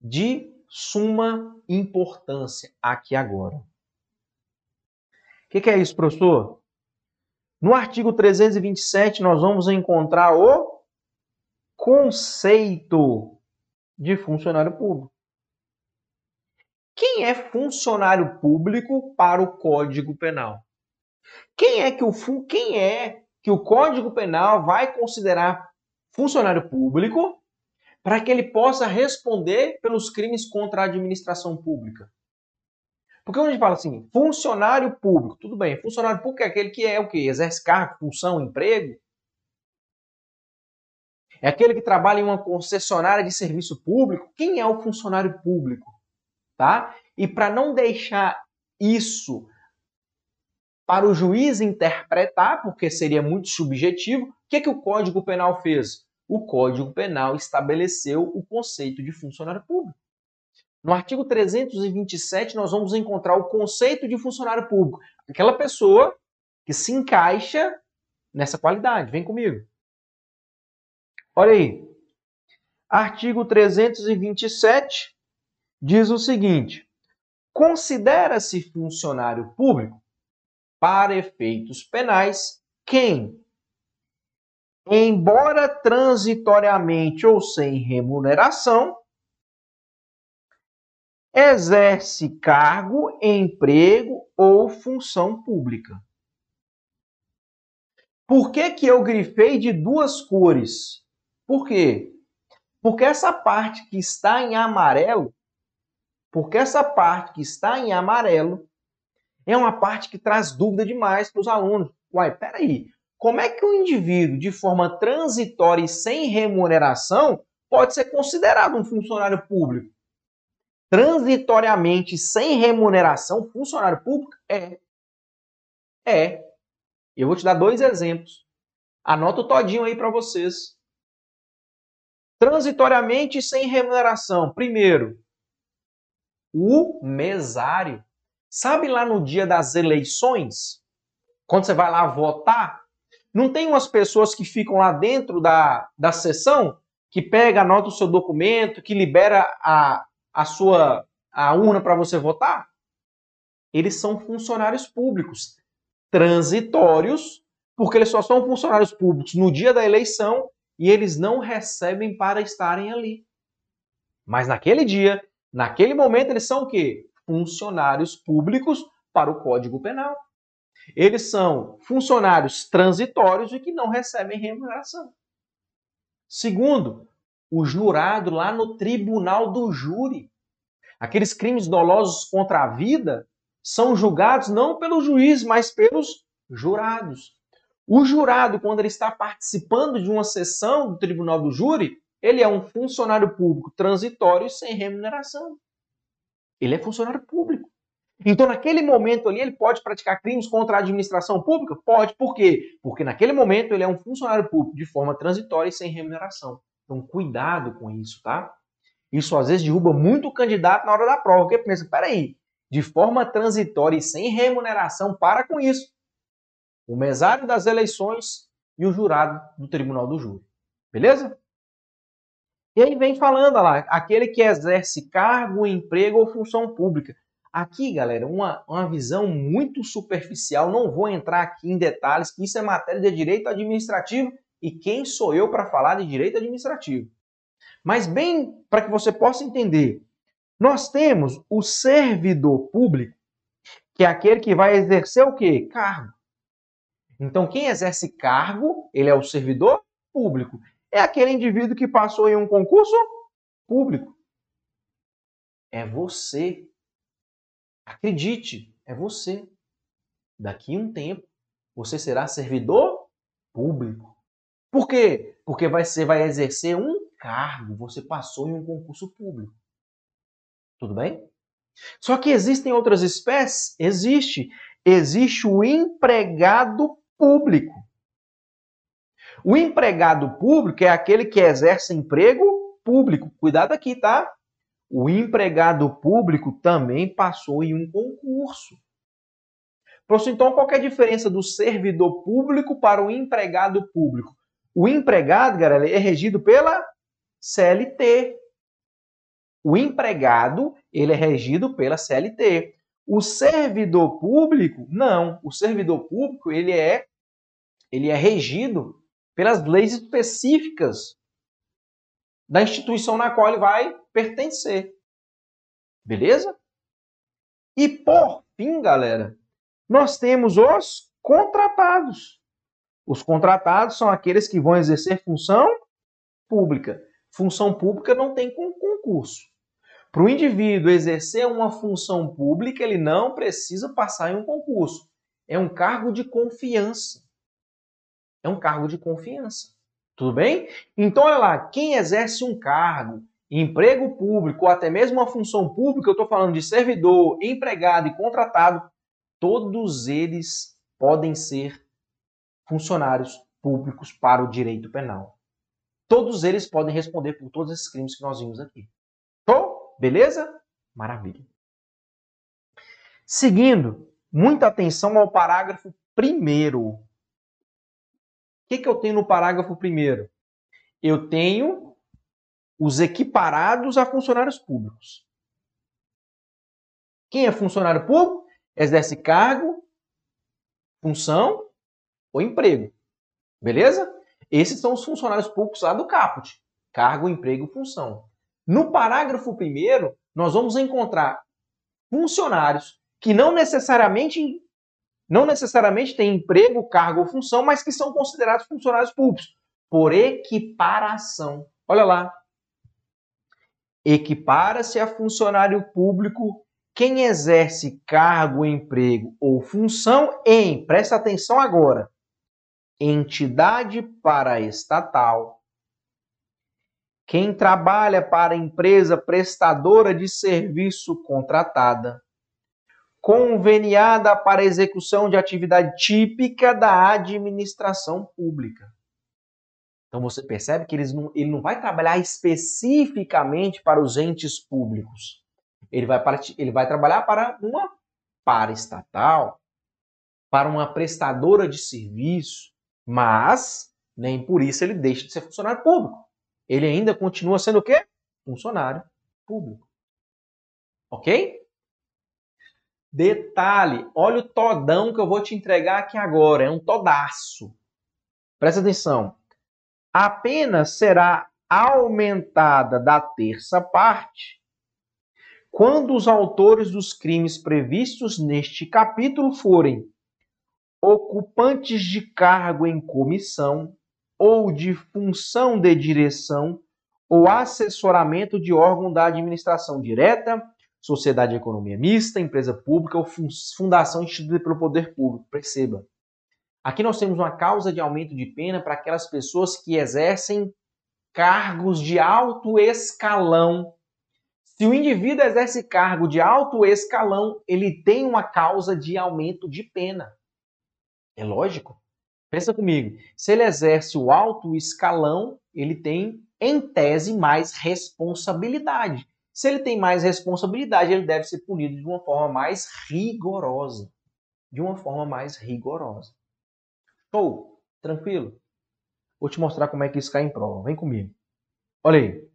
De suma importância aqui agora. O que, que é isso, professor? No artigo 327, nós vamos encontrar o conceito de funcionário público. Quem é funcionário público para o Código Penal? Quem é que o quem é que o Código Penal vai considerar funcionário público para que ele possa responder pelos crimes contra a administração pública. Porque quando a gente fala assim, funcionário público, tudo bem, funcionário público é aquele que é o que? Exerce cargo, função, emprego. É aquele que trabalha em uma concessionária de serviço público. Quem é o funcionário público? Tá? E para não deixar isso para o juiz interpretar, porque seria muito subjetivo, o que, que o Código Penal fez? O Código Penal estabeleceu o conceito de funcionário público. No artigo 327, nós vamos encontrar o conceito de funcionário público. Aquela pessoa que se encaixa nessa qualidade. Vem comigo. Olha aí. Artigo 327 diz o seguinte: considera-se funcionário público para efeitos penais quem, embora transitoriamente ou sem remuneração, exerce cargo, emprego ou função pública. Por que, que eu grifei de duas cores? Por quê? Porque essa parte que está em amarelo, porque essa parte que está em amarelo é uma parte que traz dúvida demais para os alunos. Uai, peraí, como é que um indivíduo de forma transitória e sem remuneração pode ser considerado um funcionário público? Transitoriamente, sem remuneração, funcionário público? É. É. Eu vou te dar dois exemplos. Anota o todinho aí para vocês. Transitoriamente, sem remuneração. Primeiro, o mesário. Sabe lá no dia das eleições, quando você vai lá votar, não tem umas pessoas que ficam lá dentro da, da sessão, que pega, anota o seu documento, que libera a, a sua a urna para você votar? Eles são funcionários públicos, transitórios, porque eles só são funcionários públicos no dia da eleição e eles não recebem para estarem ali. Mas naquele dia, naquele momento, eles são o quê? Funcionários públicos para o Código Penal. Eles são funcionários transitórios e que não recebem remuneração. Segundo, o jurado lá no tribunal do júri. Aqueles crimes dolosos contra a vida são julgados não pelo juiz, mas pelos jurados. O jurado, quando ele está participando de uma sessão do tribunal do júri, ele é um funcionário público transitório sem remuneração. Ele é funcionário público. Então, naquele momento ali, ele pode praticar crimes contra a administração pública? Pode. Por quê? Porque naquele momento ele é um funcionário público de forma transitória e sem remuneração. Então, cuidado com isso, tá? Isso às vezes derruba muito o candidato na hora da prova, porque pensa, peraí, de forma transitória e sem remuneração, para com isso. O mesário das eleições e o jurado do tribunal do júri. Beleza? E aí vem falando lá, aquele que exerce cargo, emprego ou função pública. Aqui, galera, uma, uma visão muito superficial, não vou entrar aqui em detalhes, que isso é matéria de direito administrativo e quem sou eu para falar de direito administrativo. Mas bem para que você possa entender, nós temos o servidor público, que é aquele que vai exercer o quê? Cargo. Então, quem exerce cargo, ele é o servidor público é aquele indivíduo que passou em um concurso público. É você. Acredite, é você. Daqui a um tempo, você será servidor público. Por quê? Porque você vai exercer um cargo, você passou em um concurso público. Tudo bem? Só que existem outras espécies? Existe. Existe o empregado público. O empregado público é aquele que exerce emprego público. Cuidado aqui, tá? O empregado público também passou em um concurso. Professor, então qual é a diferença do servidor público para o empregado público? O empregado, galera, é regido pela CLT. O empregado, ele é regido pela CLT. O servidor público, não. O servidor público, ele é ele é regido pelas leis específicas da instituição na qual ele vai pertencer. Beleza? E por fim, galera, nós temos os contratados. Os contratados são aqueles que vão exercer função pública. Função pública não tem concurso. Para o indivíduo exercer uma função pública, ele não precisa passar em um concurso. É um cargo de confiança é um cargo de confiança. Tudo bem? Então, olha lá, quem exerce um cargo, emprego público ou até mesmo uma função pública, eu estou falando de servidor, empregado e contratado, todos eles podem ser funcionários públicos para o direito penal. Todos eles podem responder por todos esses crimes que nós vimos aqui. Show? Beleza? Maravilha. Seguindo, muita atenção ao parágrafo primeiro que, que eu tenho no parágrafo primeiro? Eu tenho os equiparados a funcionários públicos. Quem é funcionário público? Exerce cargo, função ou emprego. Beleza? Esses são os funcionários públicos lá do caput. Cargo, emprego, função. No parágrafo primeiro, nós vamos encontrar funcionários que não necessariamente não necessariamente têm emprego, cargo ou função, mas que são considerados funcionários públicos por equiparação. Olha lá. Equipara-se a funcionário público quem exerce cargo, emprego ou função em, presta atenção agora, entidade paraestatal, quem trabalha para empresa prestadora de serviço contratada, conveniada para execução de atividade típica da administração pública. Então você percebe que não, ele não vai trabalhar especificamente para os entes públicos ele vai, ele vai trabalhar para uma paraestatal, para uma prestadora de serviço, mas nem por isso ele deixa de ser funcionário público. Ele ainda continua sendo o quê? Funcionário público. Ok? Detalhe, olha o todão que eu vou te entregar aqui agora, é um todaço. Presta atenção. A pena será aumentada da terça parte quando os autores dos crimes previstos neste capítulo forem ocupantes de cargo em comissão ou de função de direção ou assessoramento de órgão da administração direta, sociedade de economia mista, empresa pública ou fundação instituída pelo poder público. Perceba. Aqui nós temos uma causa de aumento de pena para aquelas pessoas que exercem cargos de alto escalão se o indivíduo exerce cargo de alto escalão, ele tem uma causa de aumento de pena. É lógico. Pensa comigo. Se ele exerce o alto escalão, ele tem, em tese, mais responsabilidade. Se ele tem mais responsabilidade, ele deve ser punido de uma forma mais rigorosa. De uma forma mais rigorosa. Show? Tranquilo? Vou te mostrar como é que isso cai em prova. Vem comigo. Olha aí.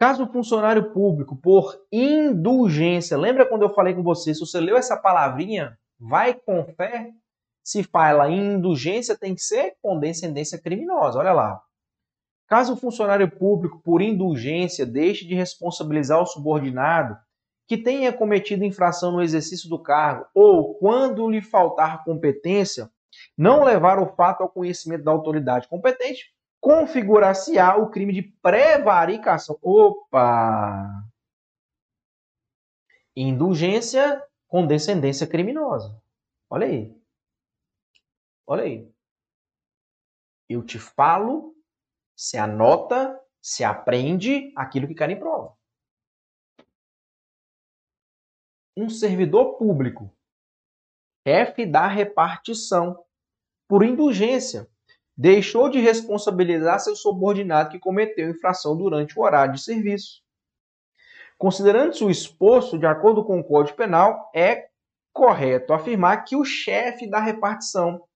Caso o funcionário público, por indulgência, lembra quando eu falei com você, se você leu essa palavrinha, vai com fé, se fala indulgência, tem que ser condescendência criminosa. Olha lá. Caso o funcionário público, por indulgência, deixe de responsabilizar o subordinado que tenha cometido infração no exercício do cargo ou, quando lhe faltar competência, não levar o fato ao conhecimento da autoridade competente, configurar-se-á o crime de prevaricação. Opa! Indulgência com descendência criminosa. Olha aí. Olha aí. Eu te falo, se anota, se aprende aquilo que quer em prova. Um servidor público, chefe da repartição, por indulgência, deixou de responsabilizar seu subordinado que cometeu infração durante o horário de serviço. Considerando-se o exposto, de acordo com o Código Penal, é correto afirmar que o chefe da repartição,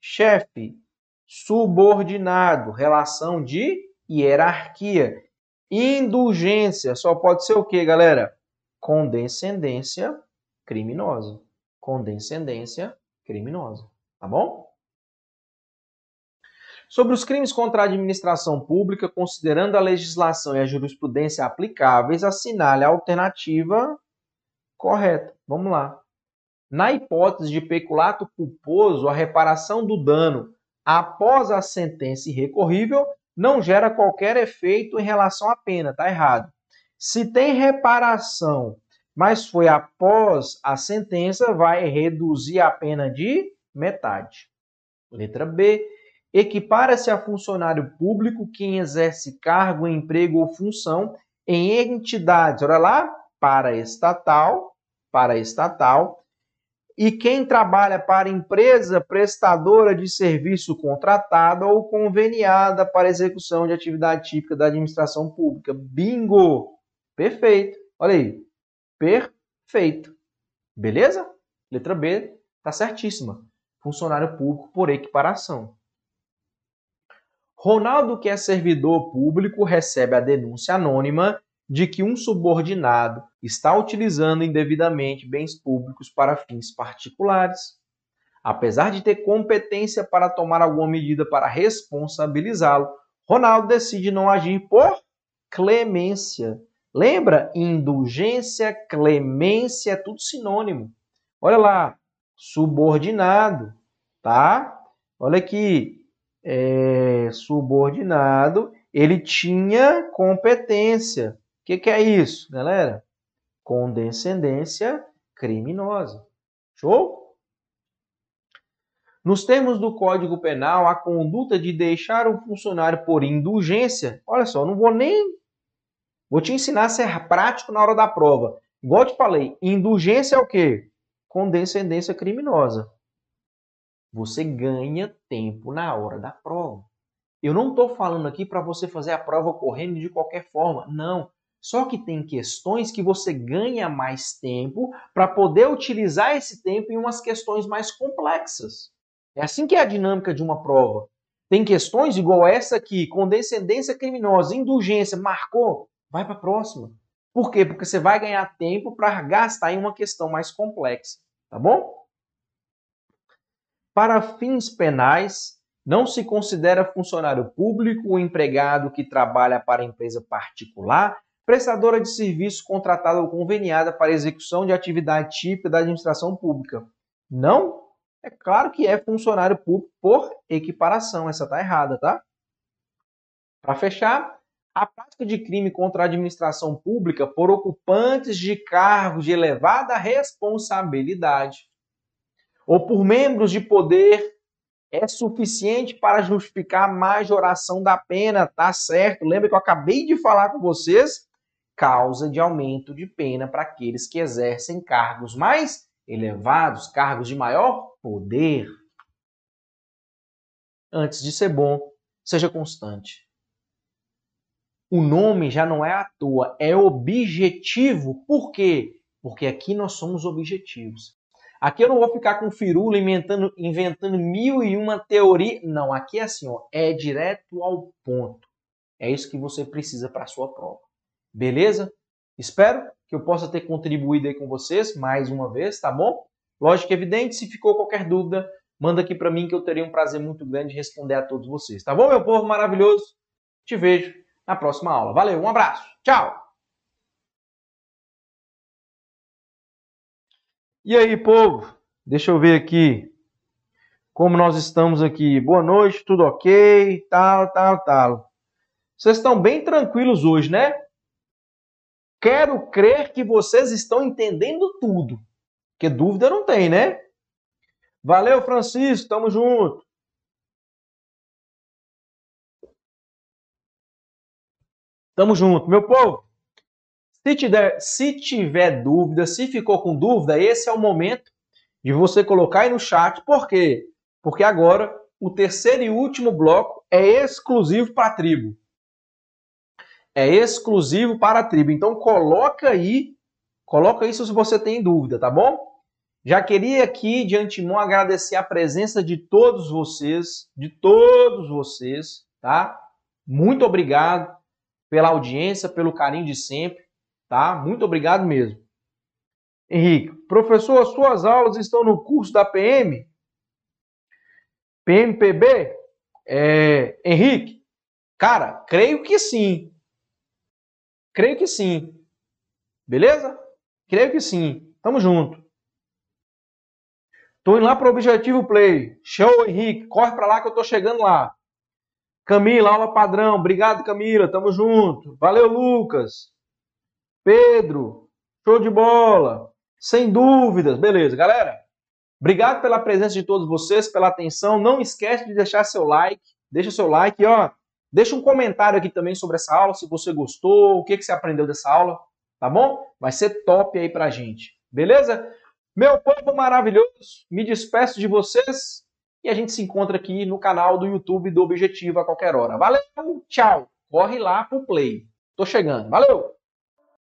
chefe, subordinado, relação de hierarquia, indulgência, só pode ser o que, galera? Condescendência criminosa. Condescendência criminosa, tá bom? Sobre os crimes contra a administração pública, considerando a legislação e a jurisprudência aplicáveis, assinale a alternativa correta. Vamos lá. Na hipótese de peculato culposo, a reparação do dano após a sentença irrecorrível não gera qualquer efeito em relação à pena, tá errado. Se tem reparação, mas foi após a sentença, vai reduzir a pena de metade. Letra B equipara-se a funcionário público quem exerce cargo, emprego ou função em entidades, olha lá, para estatal, para estatal, e quem trabalha para empresa prestadora de serviço contratada ou conveniada para execução de atividade típica da administração pública. Bingo! Perfeito. Olha aí. Perfeito. Beleza? Letra B tá certíssima. Funcionário público por equiparação Ronaldo, que é servidor público, recebe a denúncia anônima de que um subordinado está utilizando indevidamente bens públicos para fins particulares. Apesar de ter competência para tomar alguma medida para responsabilizá-lo, Ronaldo decide não agir por clemência. Lembra? Indulgência, clemência, é tudo sinônimo. Olha lá, subordinado, tá? Olha aqui, é, subordinado, ele tinha competência. O que, que é isso, galera? Condescendência criminosa. Show? Nos termos do Código Penal, a conduta de deixar o funcionário por indulgência, olha só, não vou nem. Vou te ensinar a ser prático na hora da prova. Igual eu te falei, indulgência é o quê? Condescendência criminosa. Você ganha tempo na hora da prova. Eu não estou falando aqui para você fazer a prova correndo de qualquer forma. Não. Só que tem questões que você ganha mais tempo para poder utilizar esse tempo em umas questões mais complexas. É assim que é a dinâmica de uma prova. Tem questões igual essa aqui, condescendência criminosa, indulgência, marcou, vai para a próxima. Por quê? Porque você vai ganhar tempo para gastar em uma questão mais complexa, tá bom? Para fins penais, não se considera funcionário público o empregado que trabalha para empresa particular, prestadora de serviço contratada ou conveniada para execução de atividade típica da administração pública. Não é claro que é funcionário público por equiparação. Essa tá errada, tá? Para fechar, a prática de crime contra a administração pública por ocupantes de cargos de elevada responsabilidade ou por membros de poder é suficiente para justificar a majoração da pena, tá certo? Lembra que eu acabei de falar com vocês? Causa de aumento de pena para aqueles que exercem cargos mais elevados, cargos de maior poder. Antes de ser bom, seja constante. O nome já não é à toa, é objetivo. Por quê? Porque aqui nós somos objetivos. Aqui eu não vou ficar com firula inventando, inventando mil e uma teoria. Não, aqui é assim, ó, é direto ao ponto. É isso que você precisa para a sua prova. Beleza? Espero que eu possa ter contribuído aí com vocês mais uma vez, tá bom? Lógico que é evidente, se ficou qualquer dúvida, manda aqui para mim que eu teria um prazer muito grande de responder a todos vocês. Tá bom, meu povo maravilhoso? Te vejo na próxima aula. Valeu, um abraço. Tchau. E aí, povo? Deixa eu ver aqui como nós estamos aqui. Boa noite, tudo ok? Tal, tal, tal. Vocês estão bem tranquilos hoje, né? Quero crer que vocês estão entendendo tudo. Porque dúvida não tem, né? Valeu, Francisco, tamo junto. Tamo junto, meu povo. Se tiver, se tiver dúvida, se ficou com dúvida, esse é o momento de você colocar aí no chat. Por quê? Porque agora o terceiro e último bloco é exclusivo para a tribo é exclusivo para a tribo. Então coloca aí, coloca isso se você tem dúvida, tá bom? Já queria aqui de antemão agradecer a presença de todos vocês, de todos vocês, tá? Muito obrigado pela audiência, pelo carinho de sempre, tá? Muito obrigado mesmo. Henrique, professor, suas aulas estão no curso da PM? PMPB? É, Henrique, cara, creio que sim. Creio que sim. Beleza? Creio que sim. Tamo junto. Tô indo lá pro Objetivo Play. Show, Henrique. Corre para lá que eu tô chegando lá. Camila, aula padrão. Obrigado, Camila. Tamo junto. Valeu, Lucas. Pedro. Show de bola. Sem dúvidas. Beleza, galera. Obrigado pela presença de todos vocês, pela atenção. Não esquece de deixar seu like. Deixa seu like, ó. Deixa um comentário aqui também sobre essa aula, se você gostou, o que, que você aprendeu dessa aula, tá bom? Vai ser top aí pra gente, beleza? Meu povo maravilhoso, me despeço de vocês e a gente se encontra aqui no canal do YouTube do Objetivo a qualquer hora. Valeu, tchau! Corre lá pro play. Tô chegando. Valeu!